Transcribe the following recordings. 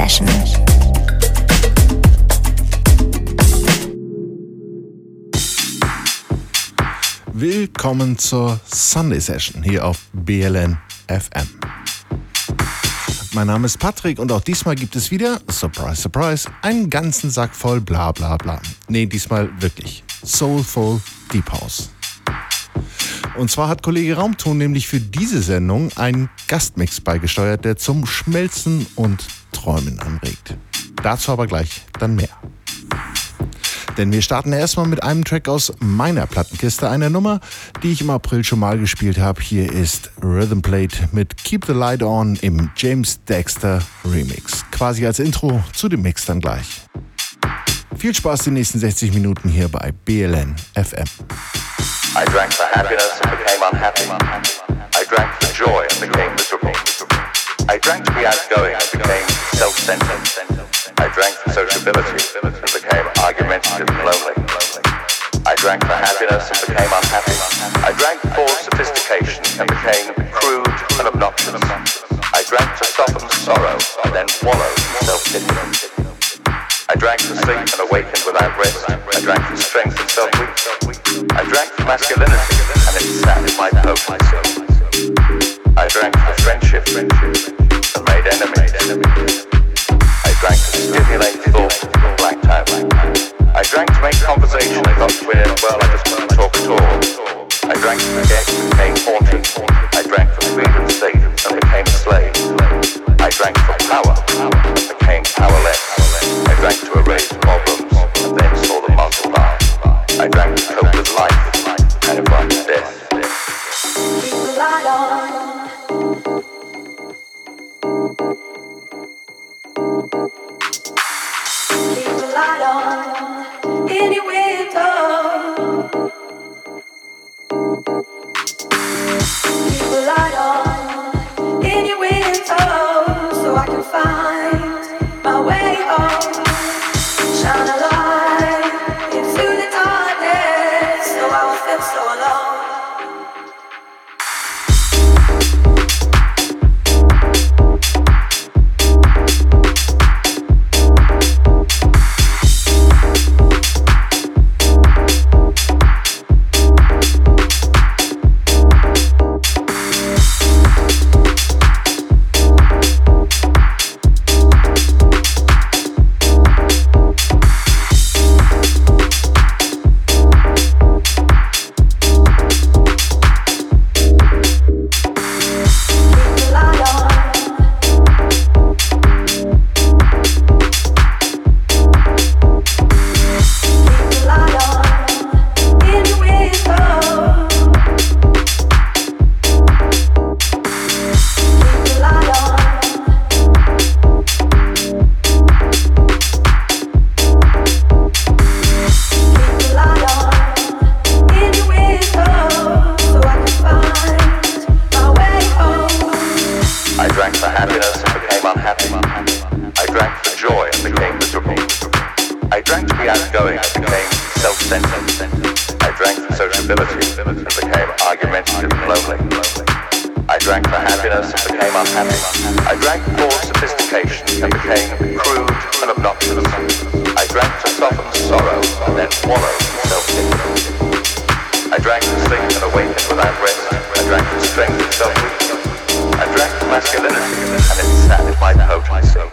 Session. Willkommen zur Sunday Session hier auf BLN FM. Mein Name ist Patrick und auch diesmal gibt es wieder, surprise, surprise, einen ganzen Sack voll bla bla bla. Nee, diesmal wirklich. Soulful Deep House. Und zwar hat Kollege Raumton nämlich für diese Sendung einen Gastmix beigesteuert, der zum Schmelzen und Träumen anregt. Dazu aber gleich dann mehr. Denn wir starten erstmal mit einem Track aus meiner Plattenkiste, einer Nummer, die ich im April schon mal gespielt habe. Hier ist Rhythm Plate mit Keep the Light On im James Dexter Remix. Quasi als Intro zu dem Mix dann gleich. Viel Spaß die nächsten 60 Minuten hier bei BLN FM. I drank for happiness and became unhappy. I drank for joy and became miserable. I drank to be outgoing and became self-centered. I drank for sociability and became argumentative and lonely. I drank for happiness and became unhappy. I drank for sophistication and became crude and obnoxious. I drank to soften sorrow and then wallowed in self-pity. I drank to sleep and awakened without rest. I drank for strength and self-weak. I drank for masculinity and it satisfied hope myself. I drank for friendship and made enemies. I drank to stimulate thought and blanked out. I drank to make conversation and got clear, well, I just couldn't talk at all. I drank to forget and became haunted. I drank for freedom's sake and became a slave. I drank for power and became powerless. I'd like to erase drank for happiness and became unhappy. I drank for sophistication and became crude and obnoxious. I drank to soften sorrow and then wallow self-pity. I drank to sleep and awaken without rest. I drank to strength and self-weakness. I drank for masculinity and it satisfied myself.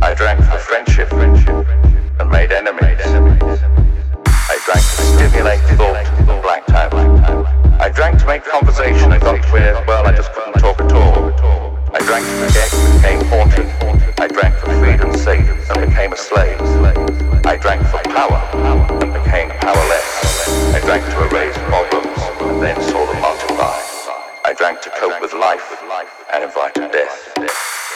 I drank for friendship and made enemies. I drank to stimulate thought and blanked out. I drank to make conversation and got clear, well, I just couldn't talk at all. I drank to forget and became haunted. I drank for freedom's sake and became a slave. I drank for power and became powerless. I drank to erase problems and then saw them multiply. I drank to cope with life and invited death.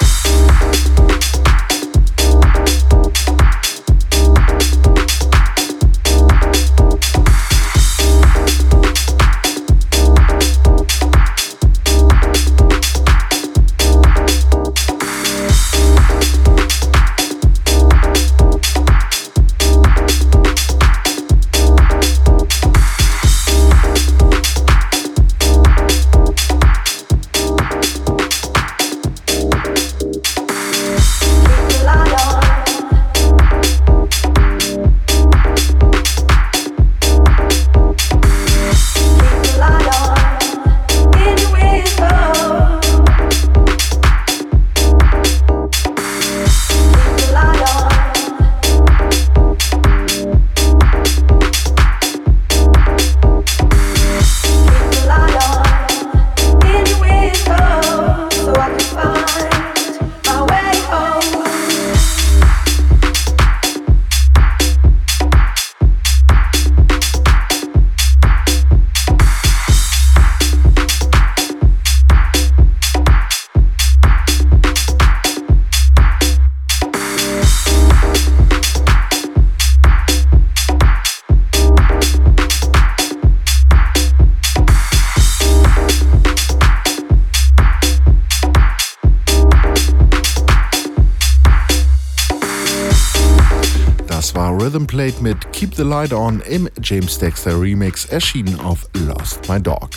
The Light On im James Dexter Remix erschienen auf Lost My Dog.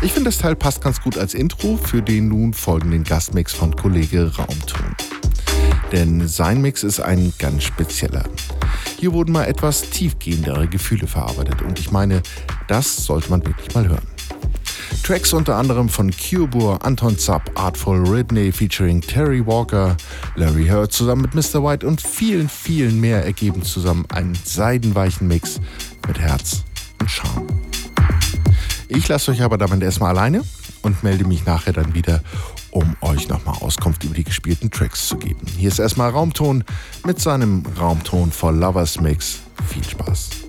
Ich finde, das Teil passt ganz gut als Intro für den nun folgenden Gastmix von Kollege Raumton. Denn sein Mix ist ein ganz spezieller. Hier wurden mal etwas tiefgehendere Gefühle verarbeitet und ich meine, das sollte man wirklich mal hören. Tracks unter anderem von Cubur, Anton Zapp, Artful Ridney featuring Terry Walker, Larry Hurt zusammen mit Mr. White und vielen, vielen mehr ergeben zusammen einen seidenweichen Mix mit Herz und Charme. Ich lasse euch aber damit erstmal alleine und melde mich nachher dann wieder, um euch nochmal Auskunft über die gespielten Tracks zu geben. Hier ist erstmal Raumton mit seinem Raumton for Lovers Mix. Viel Spaß.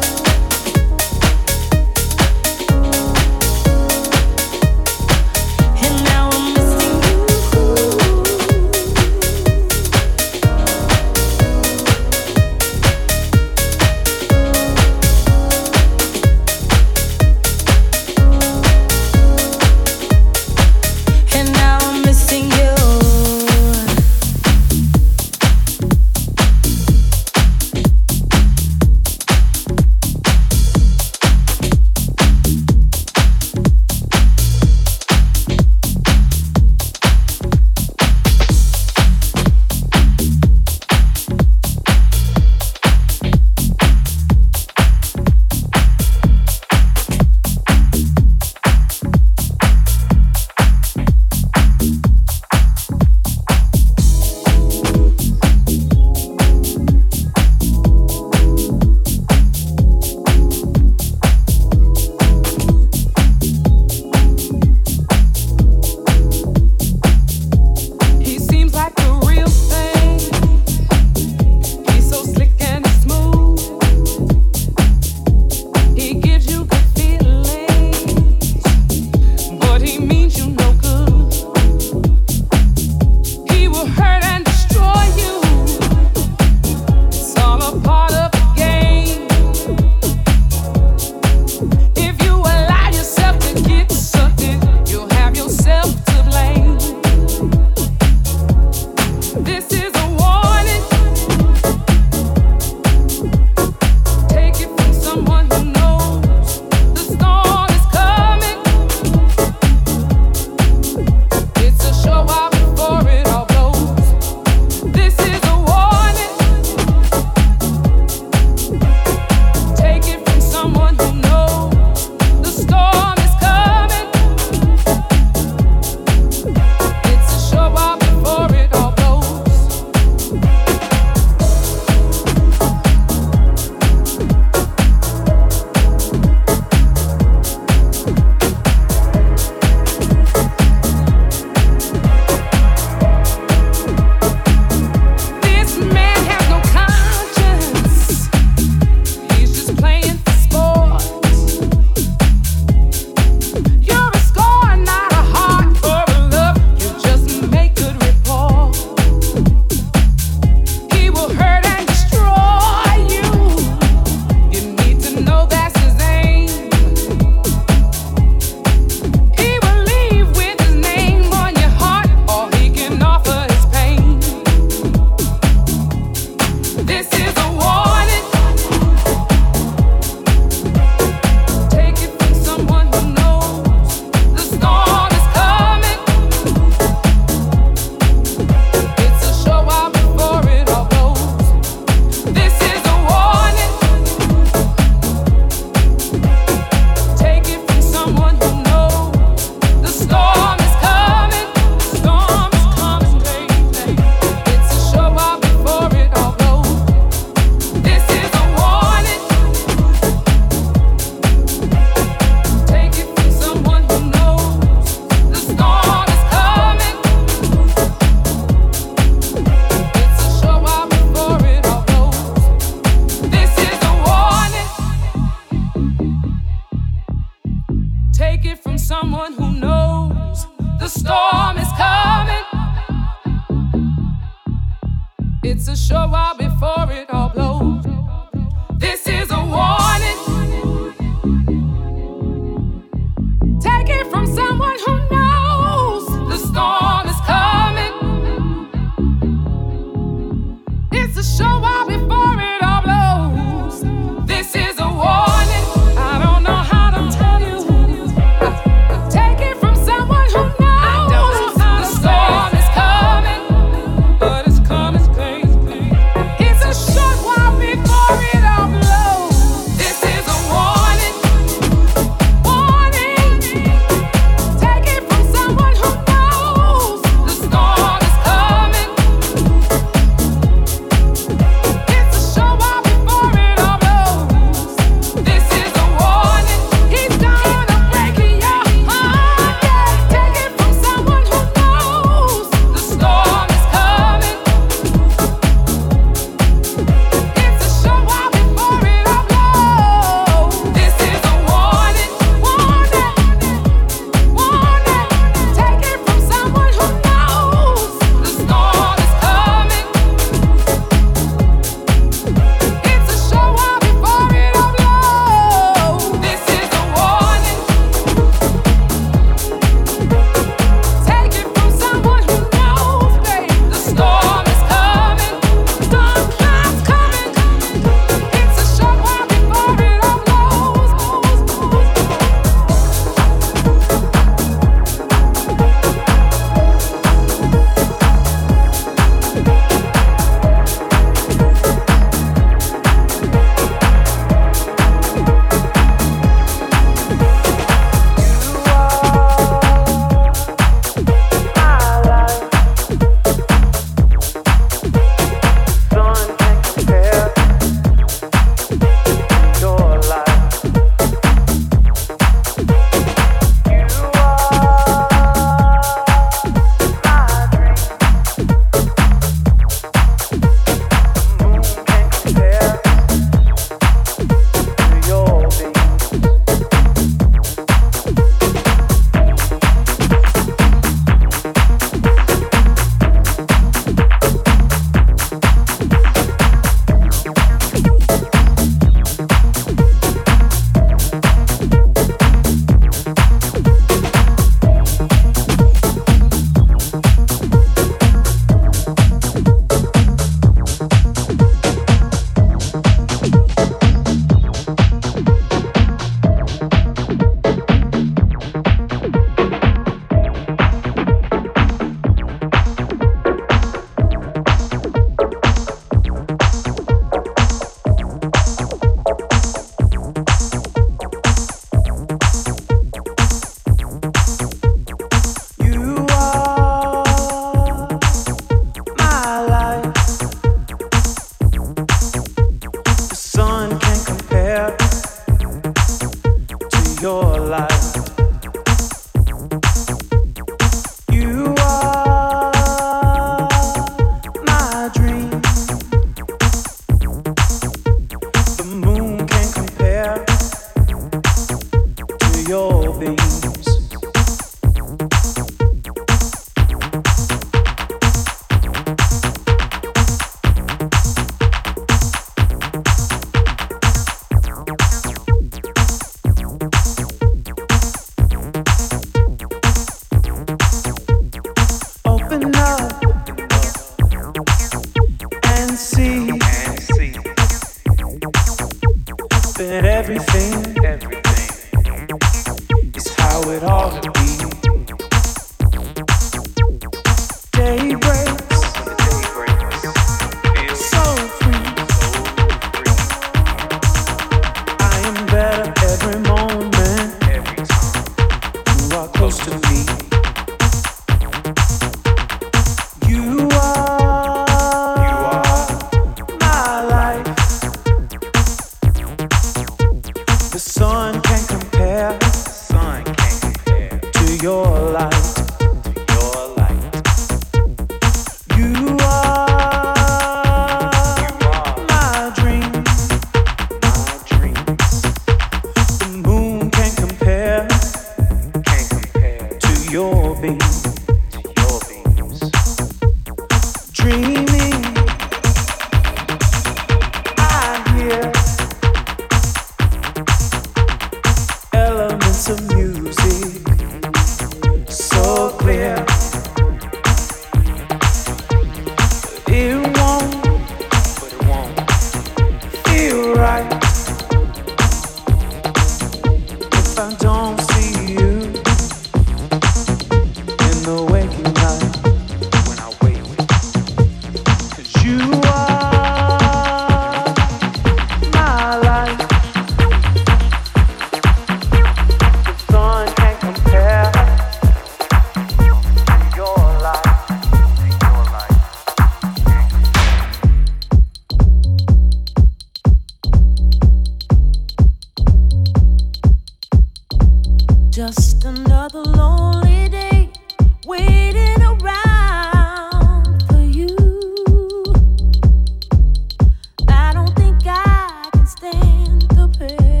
perfect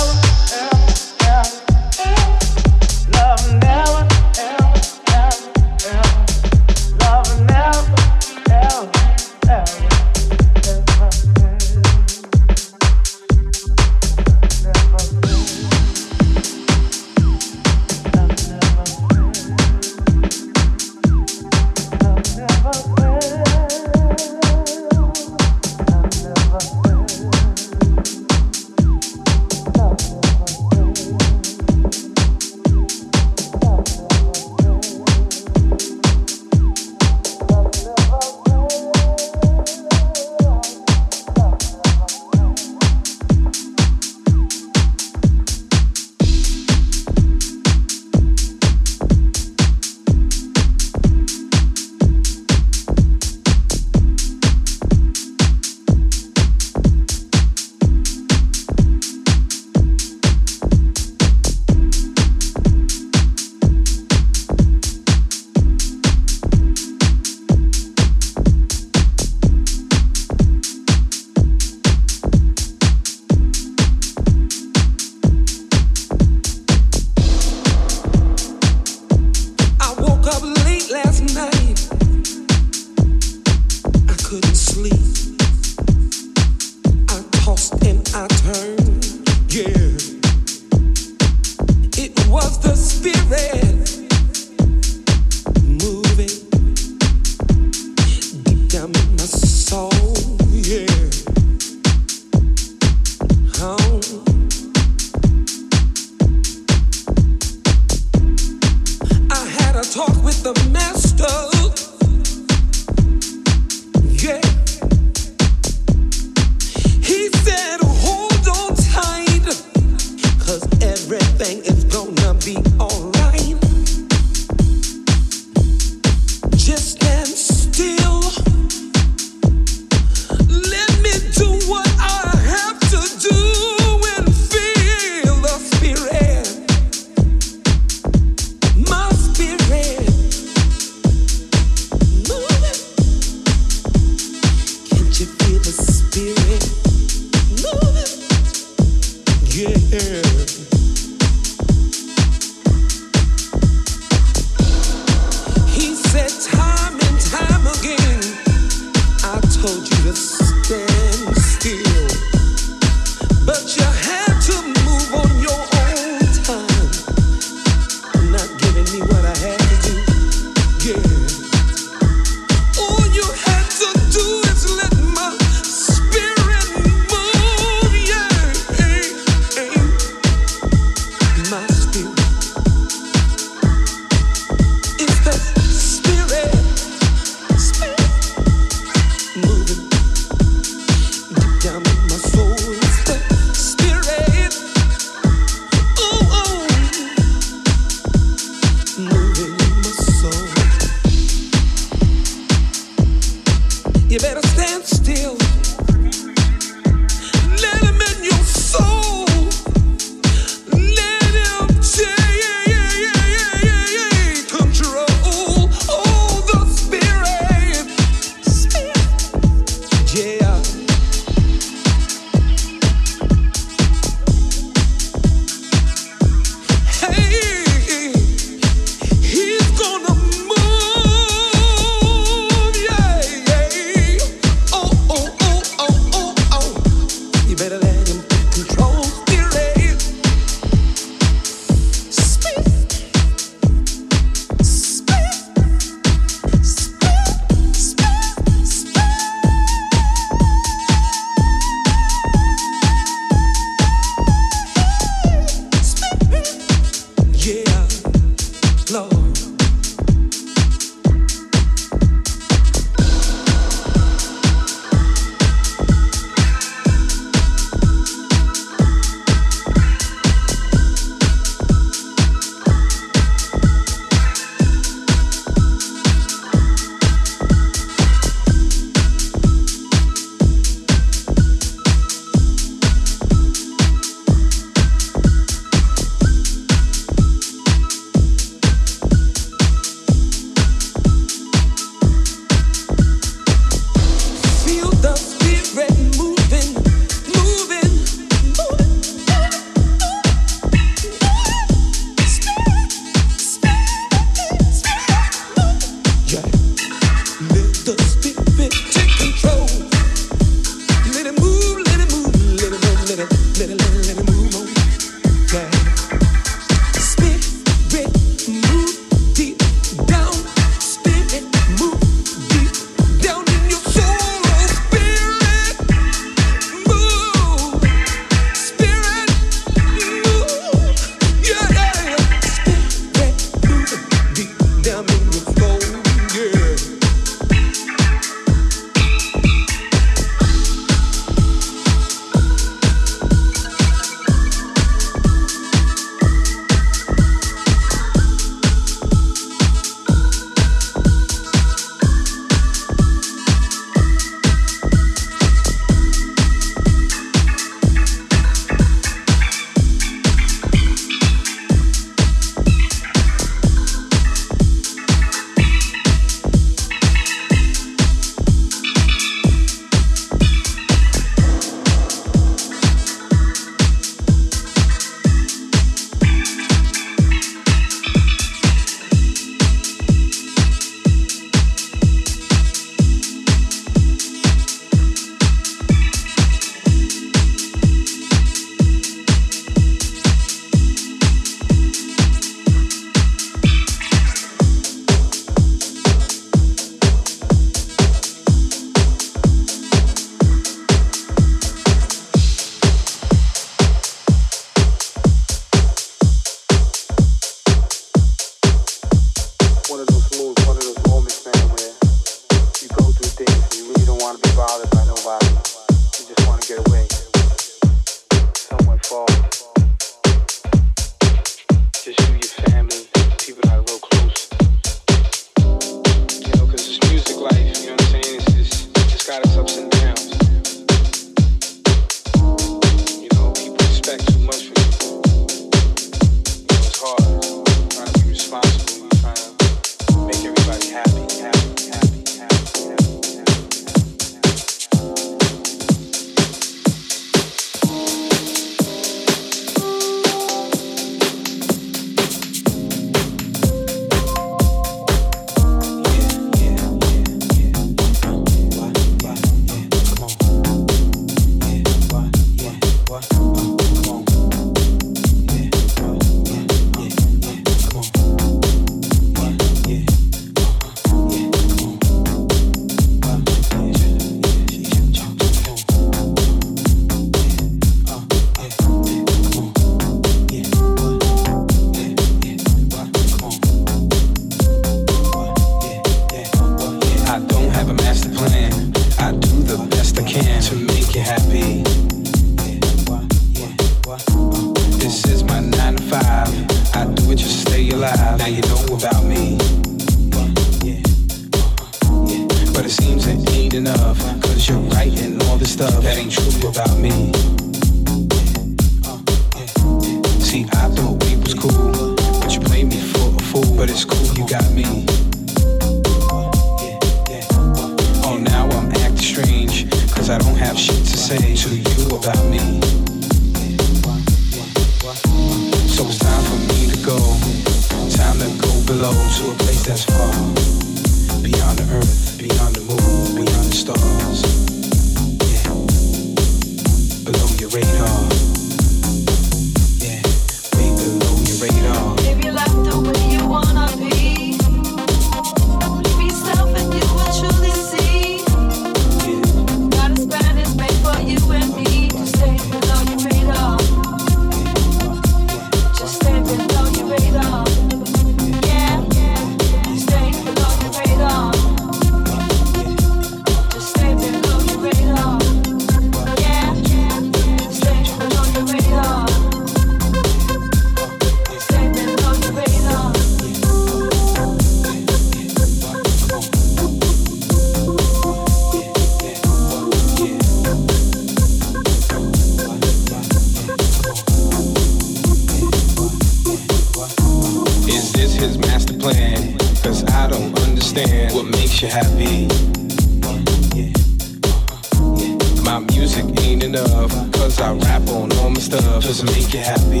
Cause I rap on all my stuff just to make you happy.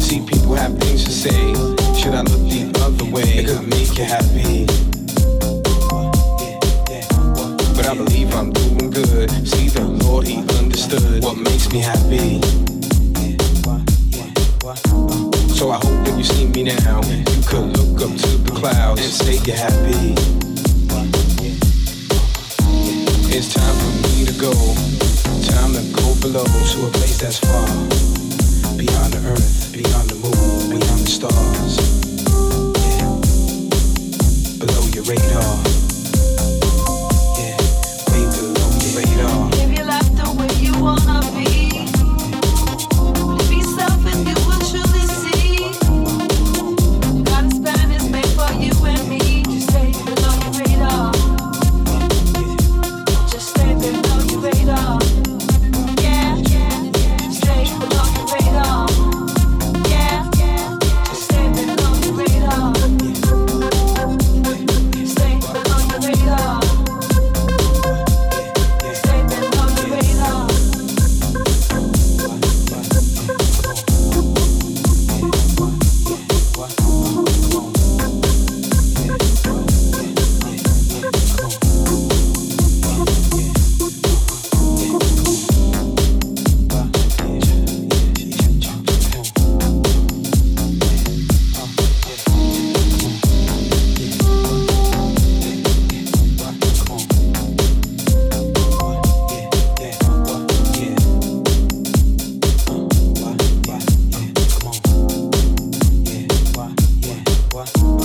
See, people have things to say. Should I look the other way? It could make you happy. But I believe I'm doing good. See, the Lord, He understood what makes me happy. So I hope when you see me now, you could look up to the clouds and say you're happy. It's time for me to go. Time to go below to a place that's far. Beyond the earth, beyond the moon, beyond the stars. Below your radar. Москва.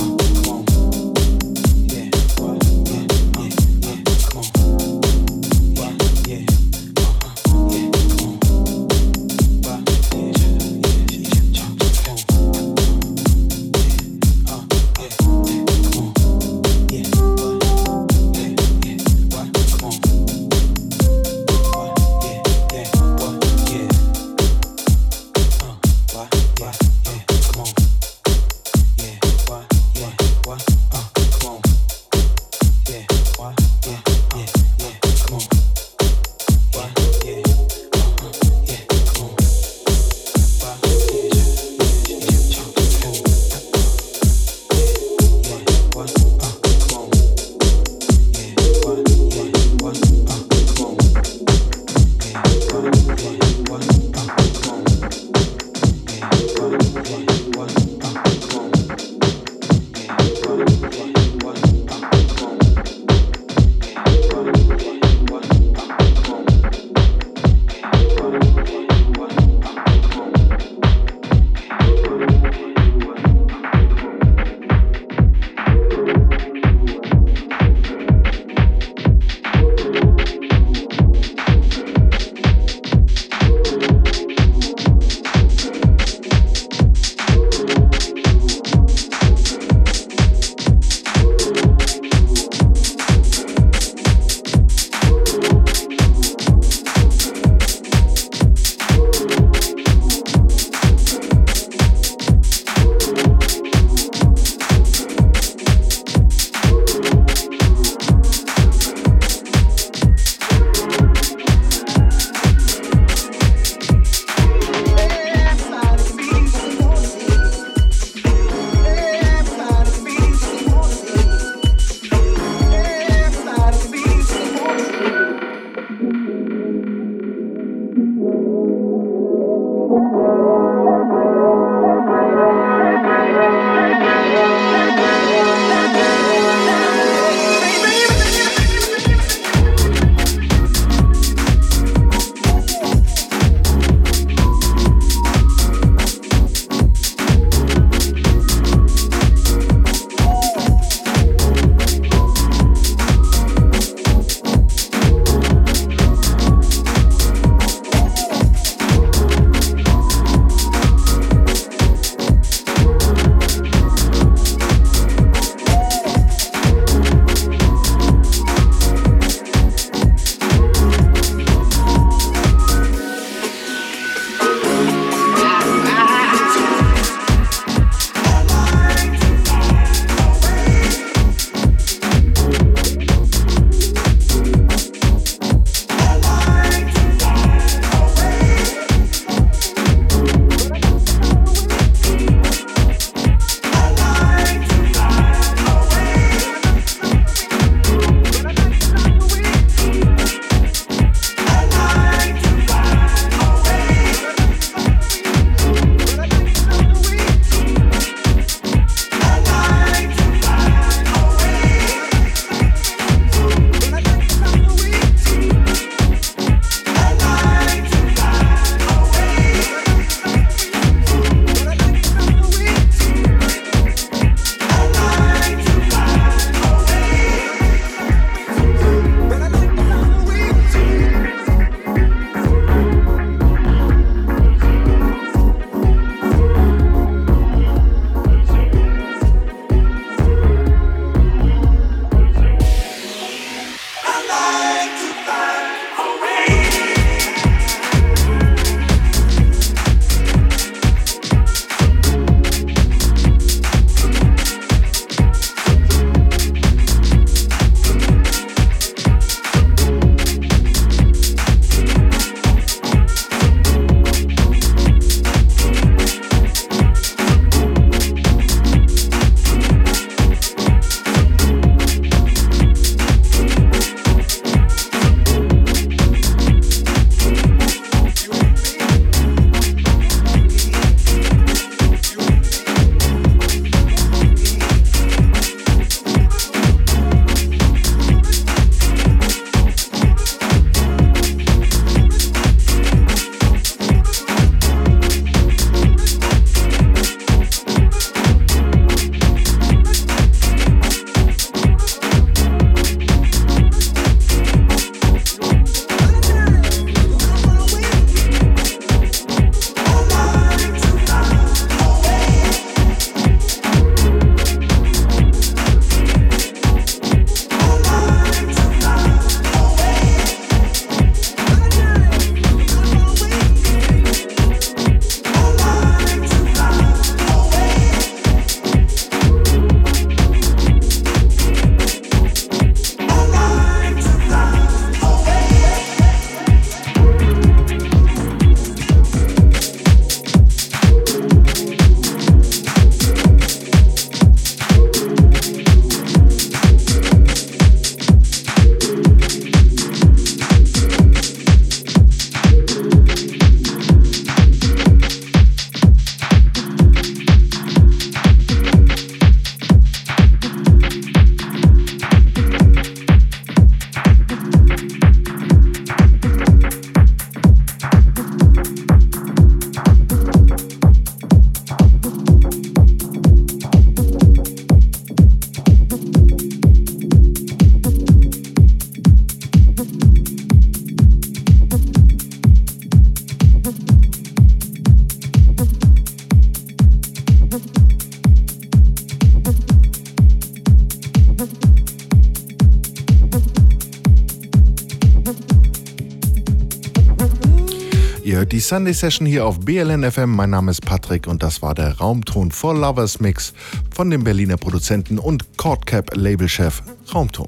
Sunday Session hier auf BLN FM. Mein Name ist Patrick und das war der Raumton for Lovers Mix von dem Berliner Produzenten und Cordcap Labelchef Raumton.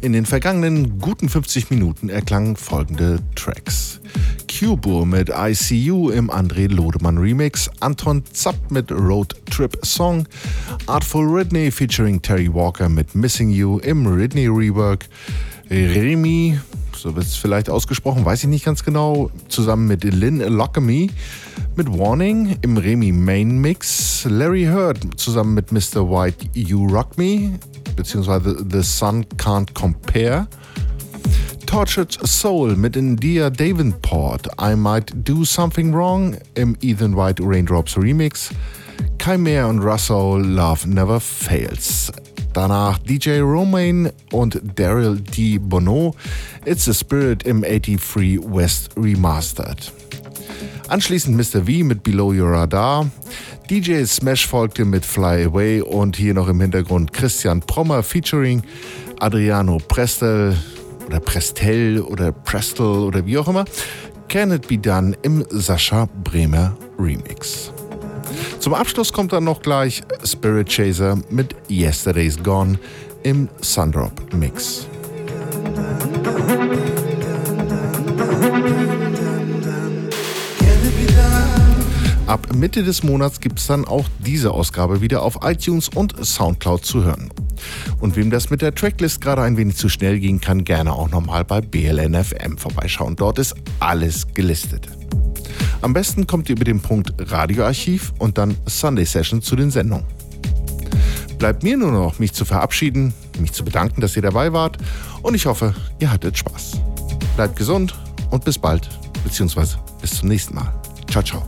In den vergangenen guten 50 Minuten erklangen folgende Tracks. Cubur mit ICU im André Lodemann Remix, Anton Zapp mit Road Trip Song, Artful Ridney featuring Terry Walker mit Missing You im Ridney Rework, Remy so wird es vielleicht ausgesprochen, weiß ich nicht ganz genau, zusammen mit Lynn Lockamy mit Warning im Remy Main Mix, Larry Heard zusammen mit Mr. White You Rock Me, beziehungsweise The Sun Can't Compare. Tortured Soul mit India Davenport, I Might Do Something Wrong im Ethan White Raindrops Remix. Chimere und Russell Love Never Fails. Danach DJ Romain und Daryl D. Bono, It's a Spirit im 83 West Remastered. Anschließend Mr. V mit Below Your Radar. DJ Smash folgte mit Fly Away und hier noch im Hintergrund Christian Prommer featuring Adriano Prestel oder Prestel oder Prestel oder wie auch immer. Can It Be Done im Sascha Bremer Remix. Zum Abschluss kommt dann noch gleich Spirit Chaser mit Yesterday's Gone im Sundrop Mix. Ab Mitte des Monats gibt es dann auch diese Ausgabe wieder auf iTunes und Soundcloud zu hören. Und wem das mit der Tracklist gerade ein wenig zu schnell ging, kann gerne auch nochmal bei BLNFM vorbeischauen. Dort ist alles gelistet. Am besten kommt ihr über den Punkt Radioarchiv und dann Sunday Session zu den Sendungen. Bleibt mir nur noch, mich zu verabschieden, mich zu bedanken, dass ihr dabei wart und ich hoffe, ihr hattet Spaß. Bleibt gesund und bis bald, beziehungsweise bis zum nächsten Mal. Ciao, ciao.